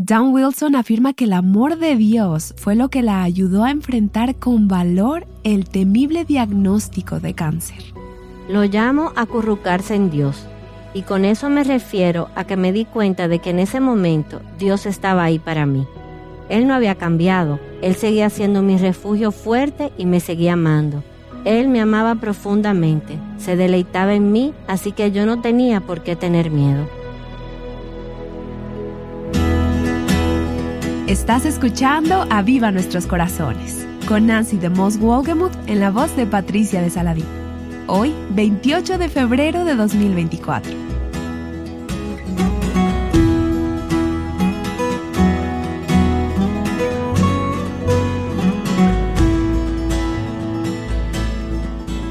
Dan Wilson afirma que el amor de Dios fue lo que la ayudó a enfrentar con valor el temible diagnóstico de cáncer. Lo llamo acurrucarse en Dios. Y con eso me refiero a que me di cuenta de que en ese momento Dios estaba ahí para mí. Él no había cambiado, Él seguía siendo mi refugio fuerte y me seguía amando. Él me amaba profundamente, se deleitaba en mí, así que yo no tenía por qué tener miedo. Estás escuchando A Viva Nuestros Corazones con Nancy de Moss Wolgemuth en la voz de Patricia de Saladín. Hoy, 28 de febrero de 2024.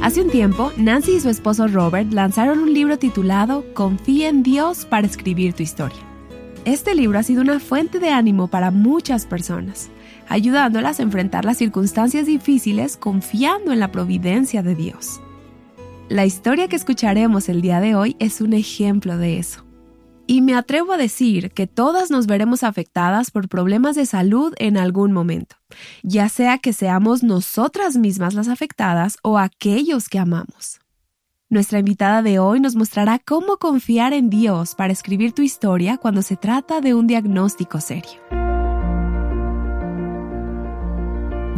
Hace un tiempo, Nancy y su esposo Robert lanzaron un libro titulado Confía en Dios para escribir tu historia. Este libro ha sido una fuente de ánimo para muchas personas, ayudándolas a enfrentar las circunstancias difíciles confiando en la providencia de Dios. La historia que escucharemos el día de hoy es un ejemplo de eso. Y me atrevo a decir que todas nos veremos afectadas por problemas de salud en algún momento, ya sea que seamos nosotras mismas las afectadas o aquellos que amamos. Nuestra invitada de hoy nos mostrará cómo confiar en Dios para escribir tu historia cuando se trata de un diagnóstico serio.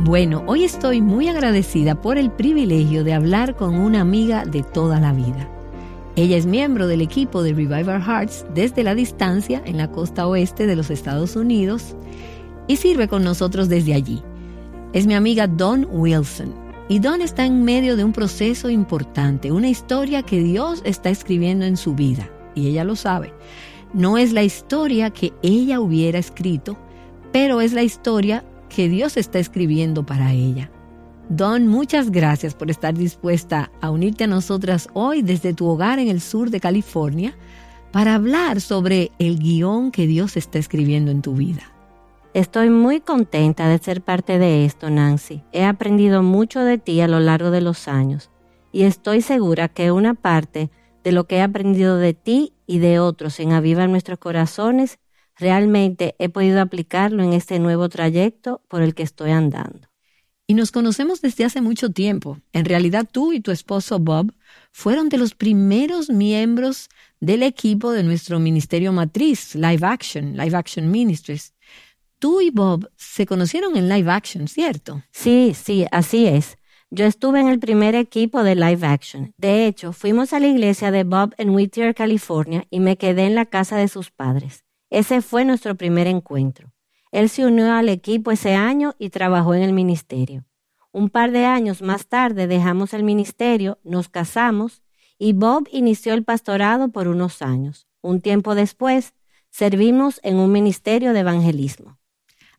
Bueno, hoy estoy muy agradecida por el privilegio de hablar con una amiga de toda la vida. Ella es miembro del equipo de Revive Our Hearts desde la distancia en la costa oeste de los Estados Unidos y sirve con nosotros desde allí. Es mi amiga Dawn Wilson y Don está en medio de un proceso importante, una historia que Dios está escribiendo en su vida, y ella lo sabe. No es la historia que ella hubiera escrito, pero es la historia que Dios está escribiendo para ella. Don, muchas gracias por estar dispuesta a unirte a nosotras hoy desde tu hogar en el sur de California para hablar sobre el guion que Dios está escribiendo en tu vida. Estoy muy contenta de ser parte de esto, Nancy. He aprendido mucho de ti a lo largo de los años y estoy segura que una parte de lo que he aprendido de ti y de otros en Aviva Nuestros Corazones, realmente he podido aplicarlo en este nuevo trayecto por el que estoy andando. Y nos conocemos desde hace mucho tiempo. En realidad tú y tu esposo Bob fueron de los primeros miembros del equipo de nuestro ministerio matriz, Live Action, Live Action Ministries. Tú y Bob se conocieron en live action, ¿cierto? Sí, sí, así es. Yo estuve en el primer equipo de live action. De hecho, fuimos a la iglesia de Bob en Whittier, California, y me quedé en la casa de sus padres. Ese fue nuestro primer encuentro. Él se unió al equipo ese año y trabajó en el ministerio. Un par de años más tarde dejamos el ministerio, nos casamos y Bob inició el pastorado por unos años. Un tiempo después, servimos en un ministerio de evangelismo.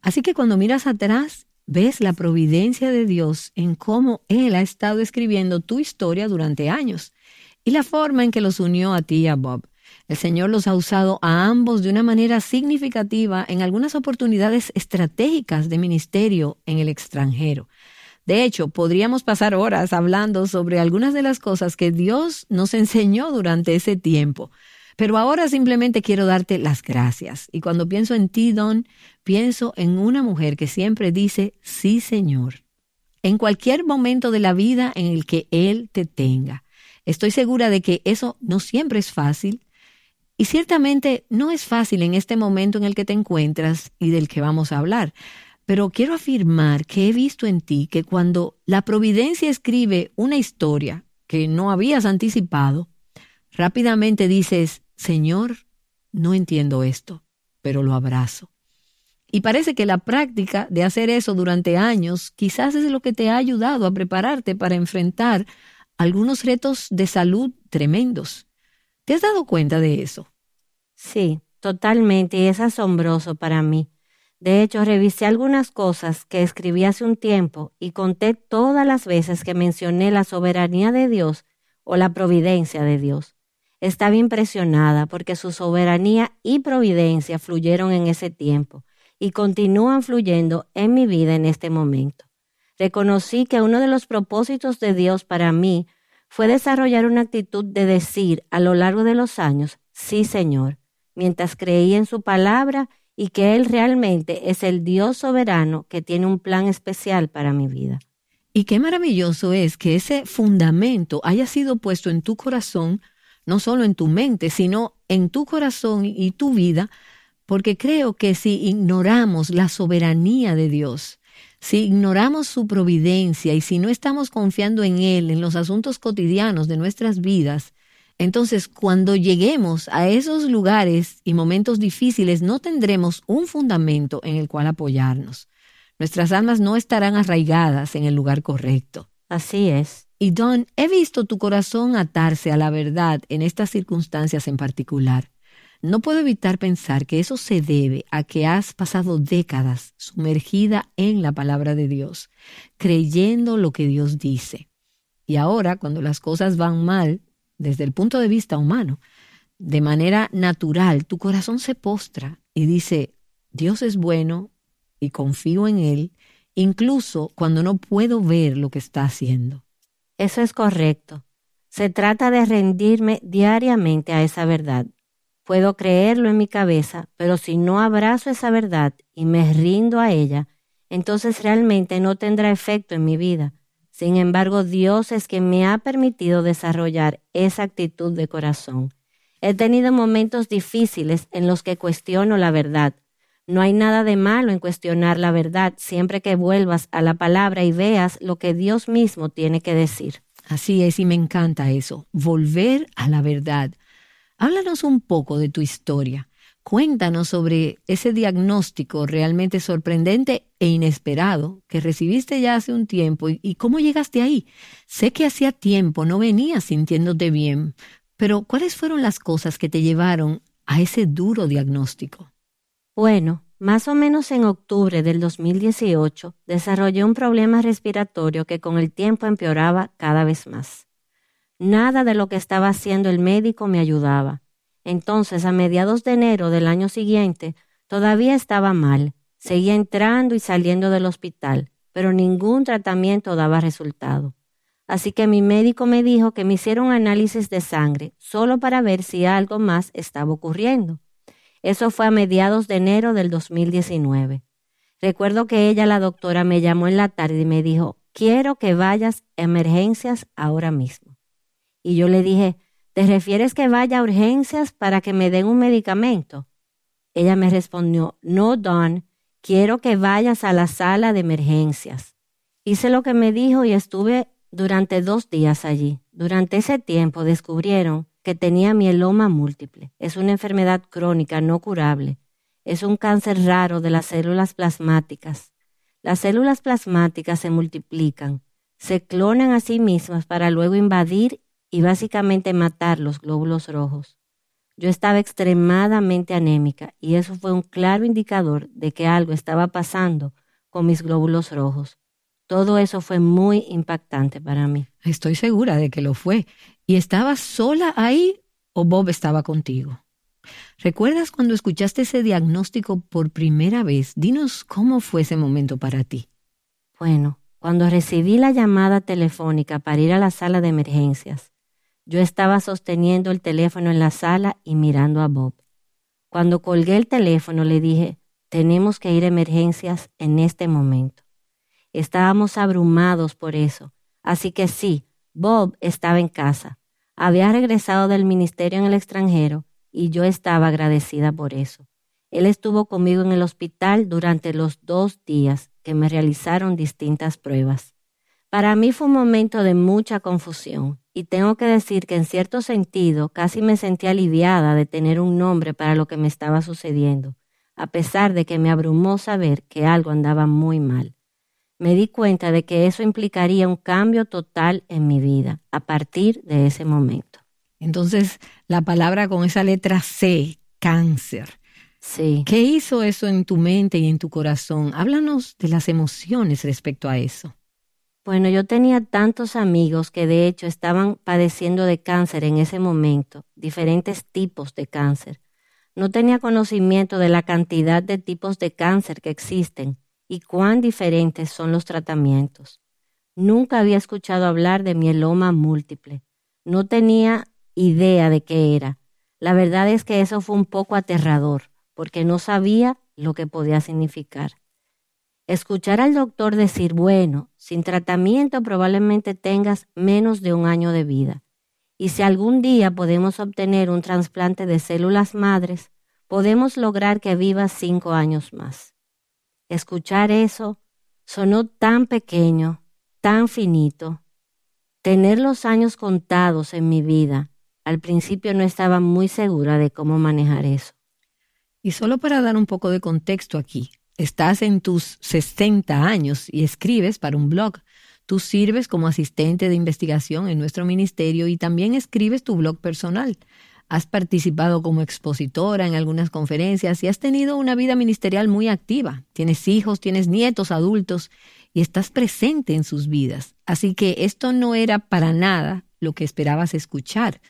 Así que cuando miras atrás, ves la providencia de Dios en cómo Él ha estado escribiendo tu historia durante años y la forma en que los unió a ti y a Bob. El Señor los ha usado a ambos de una manera significativa en algunas oportunidades estratégicas de ministerio en el extranjero. De hecho, podríamos pasar horas hablando sobre algunas de las cosas que Dios nos enseñó durante ese tiempo. Pero ahora simplemente quiero darte las gracias. Y cuando pienso en ti, Don, pienso en una mujer que siempre dice, sí, Señor, en cualquier momento de la vida en el que Él te tenga. Estoy segura de que eso no siempre es fácil. Y ciertamente no es fácil en este momento en el que te encuentras y del que vamos a hablar. Pero quiero afirmar que he visto en ti que cuando la providencia escribe una historia que no habías anticipado, rápidamente dices, Señor, no entiendo esto, pero lo abrazo. Y parece que la práctica de hacer eso durante años quizás es lo que te ha ayudado a prepararte para enfrentar algunos retos de salud tremendos. ¿Te has dado cuenta de eso? Sí, totalmente, y es asombroso para mí. De hecho, revisé algunas cosas que escribí hace un tiempo y conté todas las veces que mencioné la soberanía de Dios o la providencia de Dios. Estaba impresionada porque su soberanía y providencia fluyeron en ese tiempo y continúan fluyendo en mi vida en este momento. Reconocí que uno de los propósitos de Dios para mí fue desarrollar una actitud de decir a lo largo de los años, sí Señor, mientras creía en su palabra y que Él realmente es el Dios soberano que tiene un plan especial para mi vida. Y qué maravilloso es que ese fundamento haya sido puesto en tu corazón, no solo en tu mente, sino en tu corazón y tu vida, porque creo que si ignoramos la soberanía de Dios, si ignoramos su providencia y si no estamos confiando en Él en los asuntos cotidianos de nuestras vidas, entonces cuando lleguemos a esos lugares y momentos difíciles no tendremos un fundamento en el cual apoyarnos. Nuestras almas no estarán arraigadas en el lugar correcto. Así es. Y Don, he visto tu corazón atarse a la verdad en estas circunstancias en particular. No puedo evitar pensar que eso se debe a que has pasado décadas sumergida en la palabra de Dios, creyendo lo que Dios dice. Y ahora, cuando las cosas van mal, desde el punto de vista humano, de manera natural, tu corazón se postra y dice, Dios es bueno y confío en Él, incluso cuando no puedo ver lo que está haciendo. Eso es correcto. Se trata de rendirme diariamente a esa verdad Puedo creerlo en mi cabeza, pero si no abrazo esa verdad y me rindo a ella, entonces realmente no tendrá efecto en mi vida. Sin embargo, Dios es quien me ha permitido desarrollar esa actitud de corazón. He tenido momentos difíciles en los que cuestiono la verdad. No hay nada de malo en cuestionar la verdad siempre que vuelvas a la palabra y veas lo que Dios mismo tiene que decir. Así es, y me encanta eso, volver a la verdad. Háblanos un poco de tu historia. Cuéntanos sobre ese diagnóstico realmente sorprendente e inesperado que recibiste ya hace un tiempo y, cómo llegaste ahí. Sé que hacía tiempo no venías sintiéndote bien, pero ¿cuáles fueron las cosas que te llevaron a ese duro diagnóstico? Bueno, más o menos en octubre del 2018 desarrollé un problema respiratorio que con el tiempo empeoraba cada vez más. Nada de lo que estaba haciendo el médico me ayudaba. Entonces, a mediados de enero del año siguiente, todavía estaba mal. Seguía entrando y saliendo del hospital, pero ningún tratamiento daba resultado. Así que mi médico me dijo que me hiciera un análisis de sangre, solo para ver si algo más estaba ocurriendo. Eso fue a mediados de enero del 2019. Recuerdo que ella, la doctora, me llamó en la tarde y me dijo, quiero que vayas a emergencias ahora mismo. Y yo le dije, ¿te refieres que vaya a urgencias para que me den un medicamento? Ella me respondió, no, Don, quiero que vayas a la sala de emergencias. Hice lo que me dijo y estuve durante dos días allí. Durante ese tiempo descubrieron que tenía mieloma múltiple. Es una enfermedad crónica no curable. Es un cáncer raro de las células plasmáticas. Las células plasmáticas se multiplican, se clonan a sí mismas para luego invadir y básicamente matar los glóbulos rojos. Yo estaba extremadamente anémica y eso fue un claro indicador de que algo estaba pasando con mis glóbulos rojos. Todo eso fue muy impactante para mí. Estoy segura de que lo fue. ¿Y estabas sola ahí o Bob estaba contigo? ¿Recuerdas cuando escuchaste ese diagnóstico por primera vez? Dinos cómo fue ese momento para ti. Bueno, cuando recibí la llamada telefónica para ir a la sala de emergencias, yo estaba sosteniendo el teléfono en la sala y mirando a Bob. Cuando colgué el teléfono le dije, tenemos que ir a emergencias en este momento. Estábamos abrumados por eso, así que sí, Bob estaba en casa. Había regresado del ministerio en el extranjero y yo estaba agradecida por eso. Él estuvo conmigo en el hospital durante los dos días que me realizaron distintas pruebas. Para mí fue un momento de mucha confusión y tengo que decir que en cierto sentido casi me sentí aliviada de tener un nombre para lo que me estaba sucediendo, a pesar de que me abrumó saber que algo andaba muy mal. Me di cuenta de que eso implicaría un cambio total en mi vida a partir de ese momento. Entonces, la palabra con esa letra C, cáncer. Sí. ¿Qué hizo eso en tu mente y en tu corazón? Háblanos de las emociones respecto a eso. Bueno, yo tenía tantos amigos que de hecho estaban padeciendo de cáncer en ese momento, diferentes tipos de cáncer. No tenía conocimiento de la cantidad de tipos de cáncer que existen y cuán diferentes son los tratamientos. Nunca había escuchado hablar de mieloma múltiple. No tenía idea de qué era. La verdad es que eso fue un poco aterrador, porque no sabía lo que podía significar. Escuchar al doctor decir, bueno, sin tratamiento probablemente tengas menos de un año de vida. Y si algún día podemos obtener un trasplante de células madres, podemos lograr que vivas cinco años más. Escuchar eso sonó tan pequeño, tan finito. Tener los años contados en mi vida, al principio no estaba muy segura de cómo manejar eso. Y solo para dar un poco de contexto aquí, estás en tus 60 años y escribes para un blog. Tú sirves como asistente de investigación en nuestro ministerio y también escribes tu blog personal. Has participado como expositora en algunas conferencias y has tenido una vida ministerial muy activa. Tienes hijos, tienes nietos, adultos y estás presente en sus vidas. Así que esto no era para nada lo que esperabas escuchar,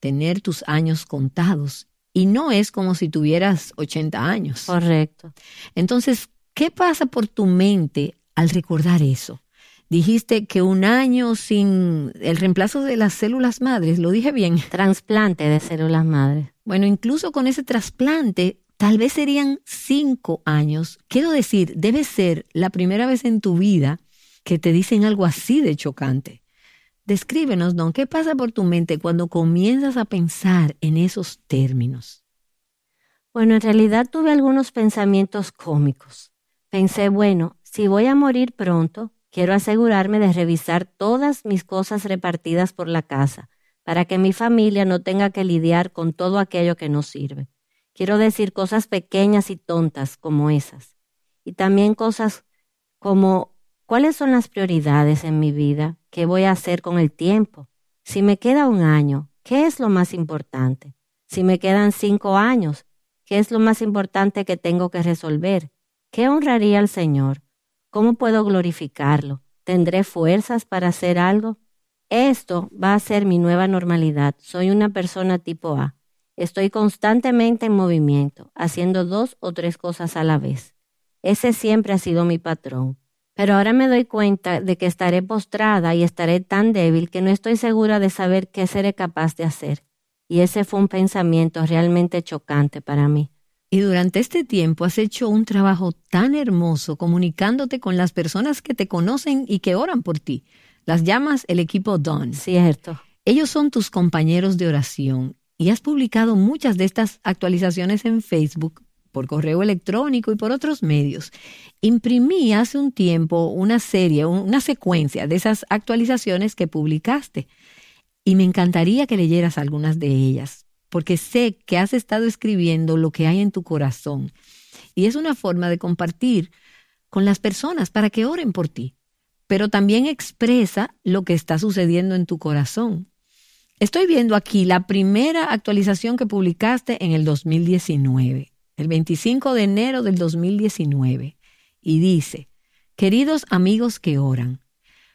tener tus años contados. Y no es como si tuvieras 80 años. Correcto. Entonces, ¿qué pasa por tu mente al recordar eso? Dijiste que un año sin el reemplazo de las células madres, lo dije bien. Trasplante de células madres. Bueno, incluso con ese trasplante, tal vez serían cinco años. Quiero decir, debe ser la primera vez en tu vida que te dicen algo así de chocante. Descríbenos, Don, ¿qué pasa por tu mente cuando comienzas a pensar en esos términos? Bueno, en realidad tuve algunos pensamientos cómicos. Pensé, bueno, si voy a morir pronto, Quiero asegurarme de revisar todas mis cosas repartidas por la casa, para que mi familia no tenga que lidiar con todo aquello que no sirve. Quiero decir cosas pequeñas y tontas como esas. Y también cosas como ¿cuáles son las prioridades en mi vida? ¿Qué voy a hacer con el tiempo? Si me queda un año, ¿qué es lo más importante? Si me quedan cinco años, ¿qué es lo más importante que tengo que resolver? ¿Qué honraría al Señor? ¿Cómo puedo glorificarlo? ¿Tendré fuerzas para hacer algo? Esto va a ser mi nueva normalidad. Soy una persona tipo A. Estoy constantemente en movimiento, haciendo dos o tres cosas a la vez. Ese siempre ha sido mi patrón. Pero ahora me doy cuenta de que estaré postrada y estaré tan débil que no estoy segura de saber qué seré capaz de hacer. Y ese fue un pensamiento realmente chocante para mí. Y durante este tiempo has hecho un trabajo tan hermoso comunicándote con las personas que te conocen y que oran por ti. Las llamas el equipo Dawn. Cierto. Ellos son tus compañeros de oración y has publicado muchas de estas actualizaciones en Facebook, por correo electrónico y por otros medios. Imprimí hace un tiempo una serie, una secuencia de esas actualizaciones que publicaste y me encantaría que leyeras algunas de ellas porque sé que has estado escribiendo lo que hay en tu corazón. Y es una forma de compartir con las personas para que oren por ti, pero también expresa lo que está sucediendo en tu corazón. Estoy viendo aquí la primera actualización que publicaste en el 2019, el 25 de enero del 2019, y dice, queridos amigos que oran,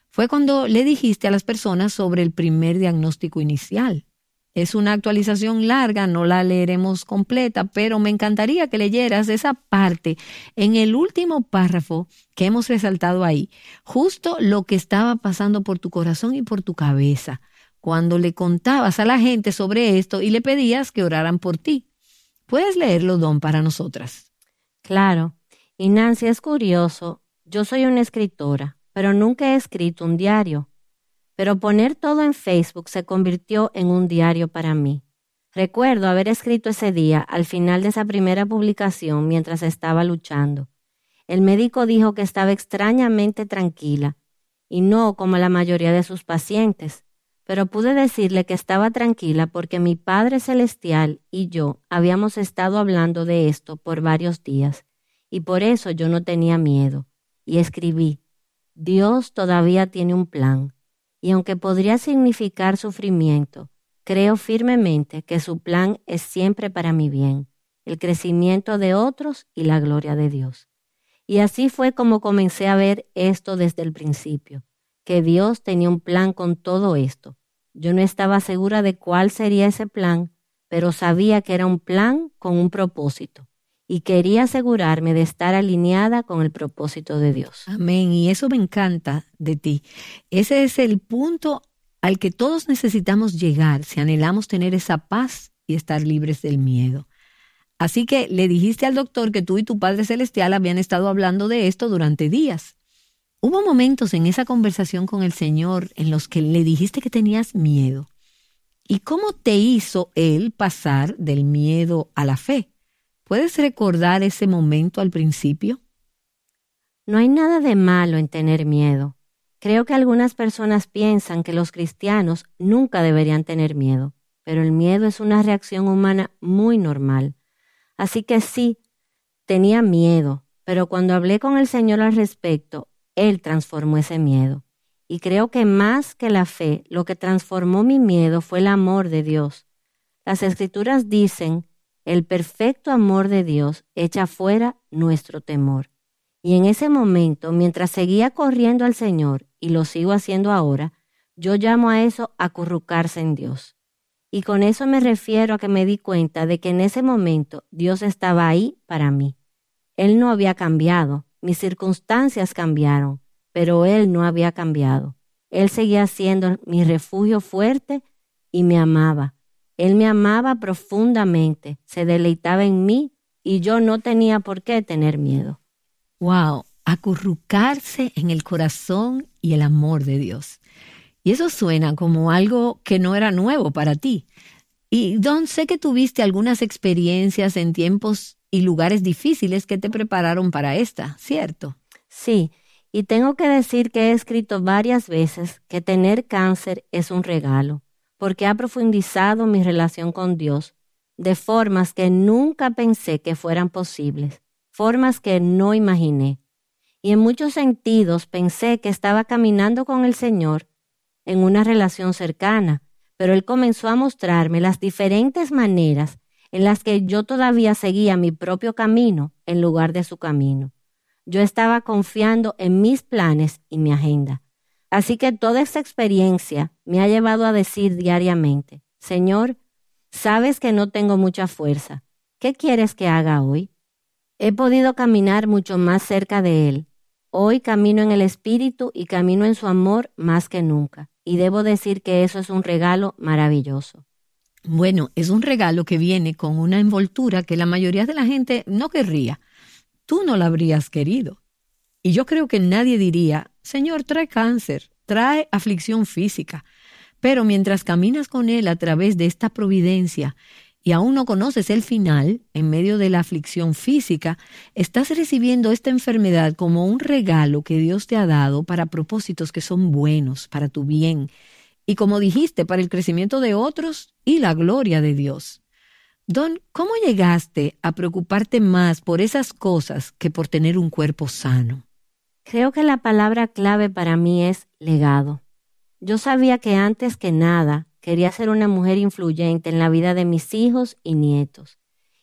fue cuando le dijiste a las personas sobre el primer diagnóstico inicial. Es una actualización larga, no la leeremos completa, pero me encantaría que leyeras esa parte en el último párrafo que hemos resaltado ahí, justo lo que estaba pasando por tu corazón y por tu cabeza, cuando le contabas a la gente sobre esto y le pedías que oraran por ti. ¿Puedes leerlo, Don, para nosotras? Claro. Y Nancy, es curioso. Yo soy una escritora, pero nunca he escrito un diario pero poner todo en Facebook se convirtió en un diario para mí. Recuerdo haber escrito ese día al final de esa primera publicación mientras estaba luchando. El médico dijo que estaba extrañamente tranquila, y no como la mayoría de sus pacientes, pero pude decirle que estaba tranquila porque mi Padre Celestial y yo habíamos estado hablando de esto por varios días, y por eso yo no tenía miedo. Y escribí, Dios todavía tiene un plan y aunque podría significar sufrimiento, creo firmemente que su plan es siempre para mi bien, el crecimiento de otros y la gloria de Dios. Y así fue como comencé a ver esto desde el principio, que Dios tenía un plan con todo esto. Yo no estaba segura de cuál sería ese plan, pero sabía que era un plan con un propósito y quería asegurarme de estar alineada con el propósito de Dios. Amén. Y eso me encanta de ti. Ese es el punto al que todos necesitamos llegar si anhelamos tener esa paz y estar libres del miedo. Así que le dijiste al doctor que tú y tu Padre Celestial habían estado hablando de esto durante días. Hubo momentos en esa conversación con el Señor en los que le dijiste que tenías miedo. ¿Y cómo te hizo Él pasar del miedo a la fe? ¿Puedes recordar ese momento al principio? No hay nada de malo en tener miedo. Creo que algunas personas piensan que los cristianos nunca deberían tener miedo, pero el miedo es una reacción humana muy normal. Así que sí, tenía miedo, pero cuando hablé con el Señor al respecto, Él transformó ese miedo. Y creo que más que la fe, lo que transformó mi miedo fue el amor de Dios. Las escrituras dicen, el perfecto amor de Dios echa fuera nuestro temor. Y en ese momento, mientras seguía corriendo al Señor, y lo sigo haciendo ahora, yo llamo a eso acurrucarse en Dios. Y con eso me refiero a que me di cuenta de que en ese momento Dios estaba ahí para mí. Él no había cambiado, mis circunstancias cambiaron, pero Él no había cambiado. Él seguía siendo mi refugio fuerte y me amaba. Él me amaba profundamente, se deleitaba en mí y yo no tenía por qué tener miedo. Wow, acurrucarse en el corazón y el amor de Dios. Y eso suena como algo que no era nuevo para ti. Y Don, sé que tuviste algunas experiencias en tiempos y lugares difíciles que te prepararon para esta, ¿cierto? Sí, y tengo que decir que he escrito varias veces que tener cáncer es un regalo, porque ha profundizado mi relación con Dios de formas que nunca pensé que fueran posibles, formas que no imaginé. Y en muchos sentidos pensé que estaba caminando con el Señor en una relación cercana, pero él comenzó a mostrarme las diferentes maneras en las que yo todavía seguía mi propio camino en lugar de su camino. Yo estaba confiando en mis planes y mi agenda. Así que toda esta experiencia me ha llevado a decir diariamente, Señor, sabes que no tengo mucha fuerza. ¿Qué quieres que haga hoy? He podido caminar mucho más cerca de Él. Hoy camino en el Espíritu y camino en su amor más que nunca y debo decir que eso es un regalo maravilloso. Bueno, es un regalo que viene con una envoltura que la mayoría de la gente no querría. Tú no la habrías querido. Y yo creo que nadie diría, Señor, trae cáncer, trae aflicción física. Pero mientras caminas con Él a través de esta providencia y aún no conoces el final, en medio de la aflicción física, estás recibiendo esta enfermedad como un regalo que Dios te ha dado para propósitos que son buenos, para tu bien, y como dijiste, para el crecimiento de otros y la gloria de Dios. Don, ¿cómo llegaste a preocuparte más por esas cosas que por tener un cuerpo sano? Creo que la palabra clave para mí es legado. Yo sabía que antes que nada Quería ser una mujer influyente en la vida de mis hijos y nietos.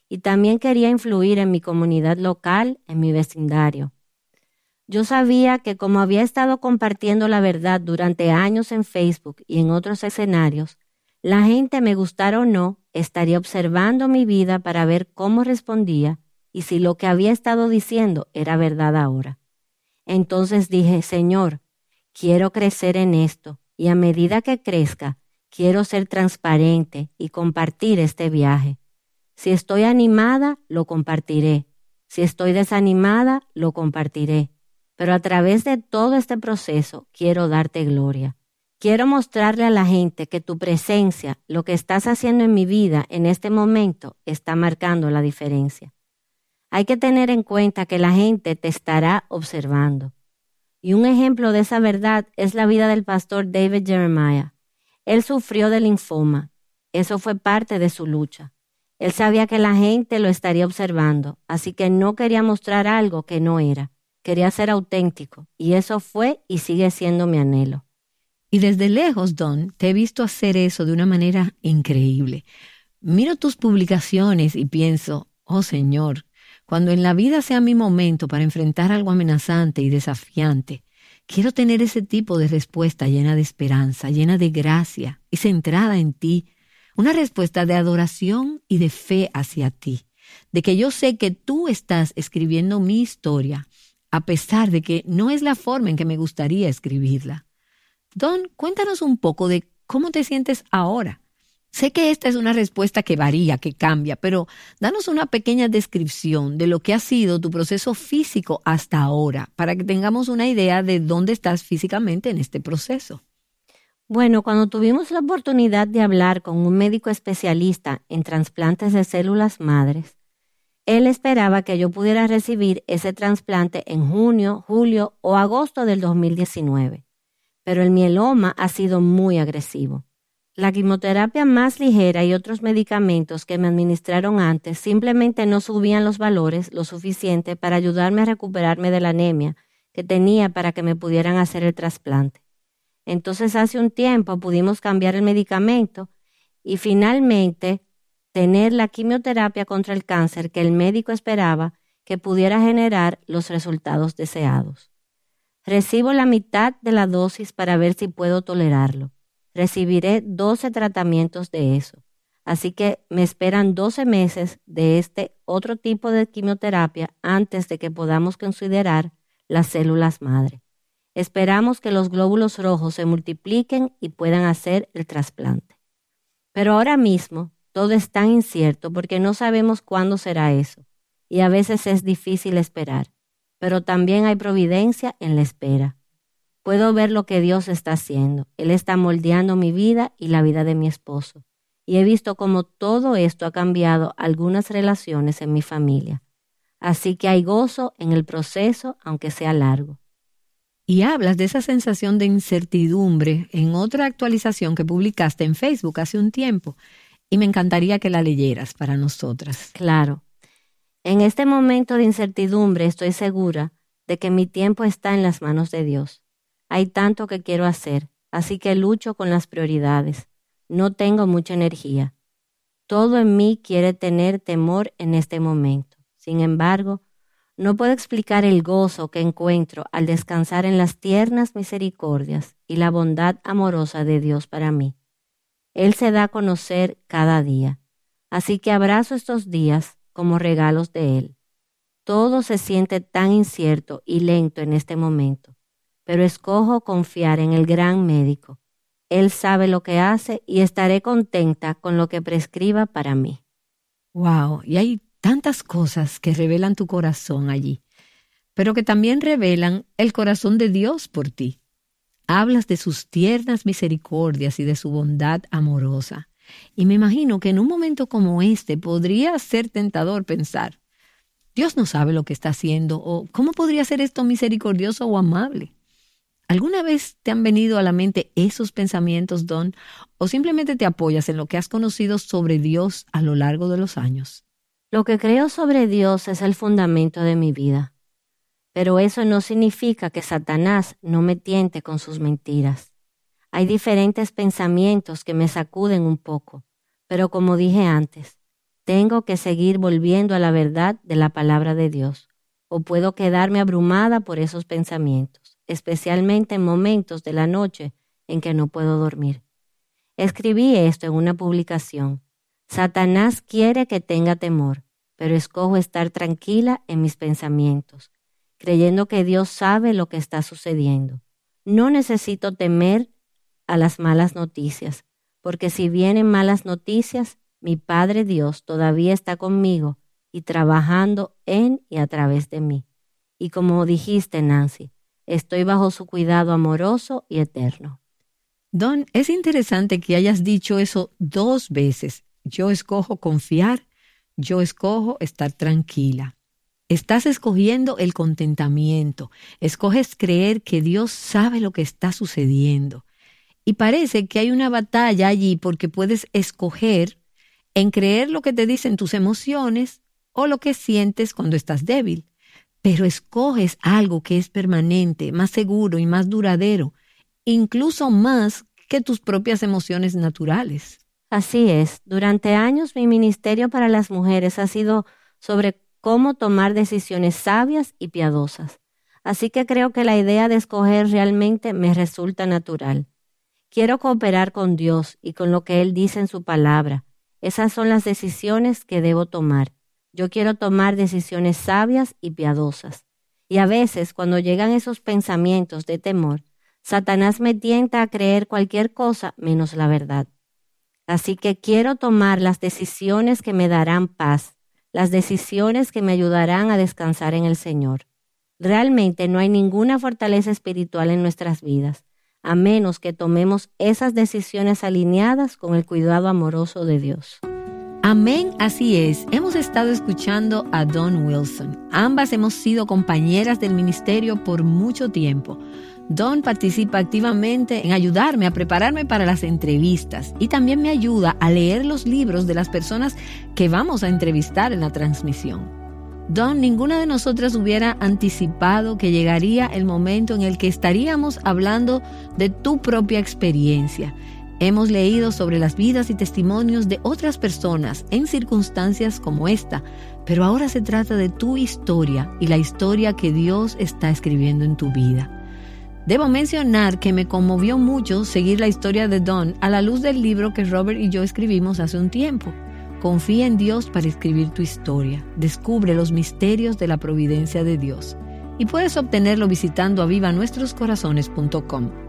Y también quería influir en mi comunidad local, en mi vecindario. Yo sabía que como había estado compartiendo la verdad durante años en Facebook y en otros escenarios, la gente, me gustara o no, estaría observando mi vida para ver cómo respondía y si lo que había estado diciendo era verdad ahora. Entonces dije, Señor, quiero crecer en esto y a medida que crezca, Quiero ser transparente y compartir este viaje. Si estoy animada, lo compartiré. Si estoy desanimada, lo compartiré. Pero a través de todo este proceso quiero darte gloria. Quiero mostrarle a la gente que tu presencia, lo que estás haciendo en mi vida en este momento, está marcando la diferencia. Hay que tener en cuenta que la gente te estará observando. Y un ejemplo de esa verdad es la vida del pastor David Jeremiah. Él sufrió de linfoma. Eso fue parte de su lucha. Él sabía que la gente lo estaría observando, así que no quería mostrar algo que no era. Quería ser auténtico, y eso fue y sigue siendo mi anhelo. Y desde lejos, Don, te he visto hacer eso de una manera increíble. Miro tus publicaciones y pienso, oh Señor, cuando en la vida sea mi momento para enfrentar algo amenazante y desafiante, Quiero tener ese tipo de respuesta llena de esperanza, llena de gracia y centrada en ti. Una respuesta de adoración y de fe hacia ti. De que yo sé que tú estás escribiendo mi historia, a pesar de que no es la forma en que me gustaría escribirla. Don, cuéntanos un poco de cómo te sientes ahora. Sé que esta es una respuesta que varía, que cambia, pero danos una pequeña descripción de lo que ha sido tu proceso físico hasta ahora, para que tengamos una idea de dónde estás físicamente en este proceso. Bueno, cuando tuvimos la oportunidad de hablar con un médico especialista en trasplantes de células madres, él esperaba que yo pudiera recibir ese trasplante en junio, julio o agosto del 2019, pero el mieloma ha sido muy agresivo. La quimioterapia más ligera y otros medicamentos que me administraron antes simplemente no subían los valores lo suficiente para ayudarme a recuperarme de la anemia que tenía para que me pudieran hacer el trasplante. Entonces hace un tiempo pudimos cambiar el medicamento y finalmente tener la quimioterapia contra el cáncer que el médico esperaba que pudiera generar los resultados deseados. Recibo la mitad de la dosis para ver si puedo tolerarlo recibiré 12 tratamientos de eso. Así que me esperan 12 meses de este otro tipo de quimioterapia antes de que podamos considerar las células madre. Esperamos que los glóbulos rojos se multipliquen y puedan hacer el trasplante. Pero ahora mismo todo es tan incierto porque no sabemos cuándo será eso y a veces es difícil esperar, pero también hay providencia en la espera. Puedo ver lo que Dios está haciendo. Él está moldeando mi vida y la vida de mi esposo. Y he visto cómo todo esto ha cambiado algunas relaciones en mi familia. Así que hay gozo en el proceso, aunque sea largo. Y hablas de esa sensación de incertidumbre en otra actualización que publicaste en Facebook hace un tiempo. Y me encantaría que la leyeras para nosotras. Claro. En este momento de incertidumbre estoy segura de que mi tiempo está en las manos de Dios. Hay tanto que quiero hacer, así que lucho con las prioridades. No tengo mucha energía. Todo en mí quiere tener temor en este momento. Sin embargo, no puedo explicar el gozo que encuentro al descansar en las tiernas misericordias y la bondad amorosa de Dios para mí. Él se da a conocer cada día, así que abrazo estos días como regalos de Él. Todo se siente tan incierto y lento en este momento, pero escojo confiar en el gran médico. Él sabe lo que hace y estaré contenta con lo que prescriba para mí. Wow, y hay tantas cosas que revelan tu corazón allí, pero que también revelan el corazón de Dios por ti. Hablas de sus tiernas misericordias y de su bondad amorosa. Y me imagino que en un momento como este podría ser tentador pensar, Dios no sabe lo que está haciendo o cómo podría ser esto misericordioso o amable. ¿Alguna vez te han venido a la mente esos pensamientos, Don? ¿O simplemente te apoyas en lo que has conocido sobre Dios a lo largo de los años? Lo que creo sobre Dios es el fundamento de mi vida. Pero eso no significa que Satanás no me tiente con sus mentiras. Hay diferentes pensamientos que me sacuden un poco, pero como dije antes, tengo que seguir volviendo a la verdad de la palabra de Dios, o puedo quedarme abrumada por esos pensamientos especialmente en momentos de la noche en que no puedo dormir. Escribí esto en una publicación. Satanás quiere que tenga temor, pero escojo estar tranquila en mis pensamientos, creyendo que Dios sabe lo que está sucediendo. No necesito temer a las malas noticias, porque si vienen malas noticias, mi Padre Dios todavía está conmigo y trabajando en y a través de mí. Y como dijiste, Nancy, Estoy bajo su cuidado amoroso y eterno. Don, es interesante que hayas dicho eso dos veces. Yo escojo confiar, yo escojo estar tranquila. Estás escogiendo el contentamiento, escoges creer que Dios sabe lo que está sucediendo. Y parece que hay una batalla allí porque puedes escoger en creer lo que te dicen tus emociones o lo que sientes cuando estás débil pero escoges algo que es permanente, más seguro y más duradero, incluso más que tus propias emociones naturales. Así es, durante años mi ministerio para las mujeres ha sido sobre cómo tomar decisiones sabias y piadosas. Así que creo que la idea de escoger realmente me resulta natural. Quiero cooperar con Dios y con lo que Él dice en su palabra. Esas son las decisiones que debo tomar. Yo quiero tomar decisiones sabias y piadosas. Y a veces, cuando llegan esos pensamientos de temor, Satanás me tienta a creer cualquier cosa menos la verdad. así que quiero tomar las decisiones que me darán paz, las decisiones que me ayudarán a descansar en el Señor. Realmente no hay ninguna fortaleza espiritual en nuestras vidas, a menos que tomemos esas decisiones alineadas con el cuidado amoroso de Dios. Amén, así es. Hemos estado escuchando a Don Wilson. Ambas hemos sido compañeras del ministerio por mucho tiempo. Don participa activamente en ayudarme a prepararme para las entrevistas y también me ayuda a leer los libros de las personas que vamos a entrevistar en la transmisión. Don, ninguna de nosotras hubiera anticipado que llegaría el momento en el que estaríamos hablando de tu propia experiencia Hemos leído sobre las vidas y testimonios de otras personas en circunstancias como esta, pero ahora se trata de tu historia y la historia que Dios está escribiendo en tu vida. Debo mencionar que me conmovió mucho seguir la historia de Don a la luz del libro que Robert y yo escribimos hace un tiempo. Confía en Dios para escribir tu historia. Descubre los misterios de la providencia de Dios. Y puedes obtenerlo visitando avivanuestroscorazones.com.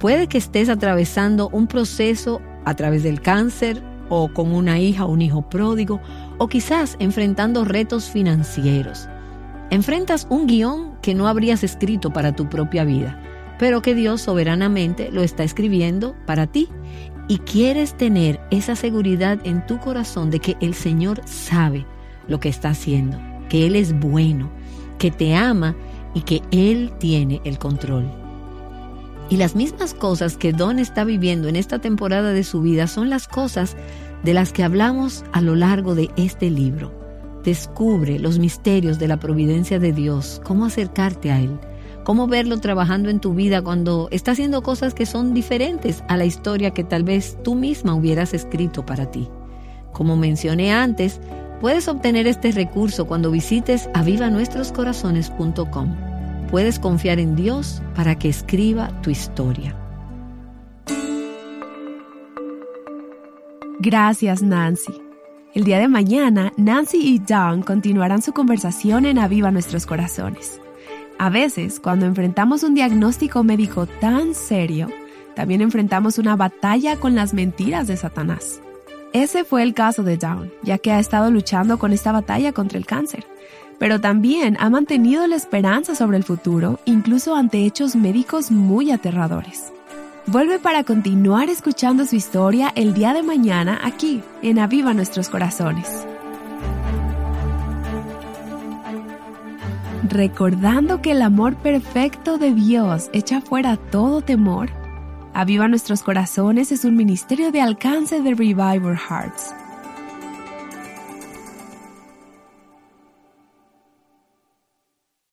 Puede que estés atravesando un proceso a través del cáncer o con una hija o un hijo pródigo o quizás enfrentando retos financieros. Enfrentas un guion que no habrías escrito para tu propia vida, pero que Dios soberanamente lo está escribiendo para ti y quieres tener esa seguridad en tu corazón de que el Señor sabe lo que está haciendo, que Él es bueno, que te ama y que Él tiene el control. Y las mismas cosas que Don está viviendo en esta temporada de su vida son las cosas de las que hablamos a lo largo de este libro. Descubre los misterios de la providencia de Dios, cómo acercarte a Él, cómo verlo trabajando en tu vida cuando está haciendo cosas que son diferentes a la historia que tal vez tú misma hubieras escrito para ti. Como mencioné antes, puedes obtener este recurso cuando visites avivanuestroscorazones.com puedes confiar en Dios para que escriba tu historia. Gracias, Nancy. El día de mañana, Nancy y Dawn continuarán su conversación en Aviva Nuestros Corazones. A veces, cuando enfrentamos un diagnóstico médico tan serio, también enfrentamos una batalla con las mentiras de Satanás. Ese fue el caso de Dawn, ya que ha estado luchando con esta batalla contra el cáncer pero también ha mantenido la esperanza sobre el futuro, incluso ante hechos médicos muy aterradores. Vuelve para continuar escuchando su historia el día de mañana aquí, en Aviva Nuestros Corazones. Recordando que el amor perfecto de Dios echa fuera todo temor, Aviva Nuestros Corazones es un ministerio de alcance de Revival Hearts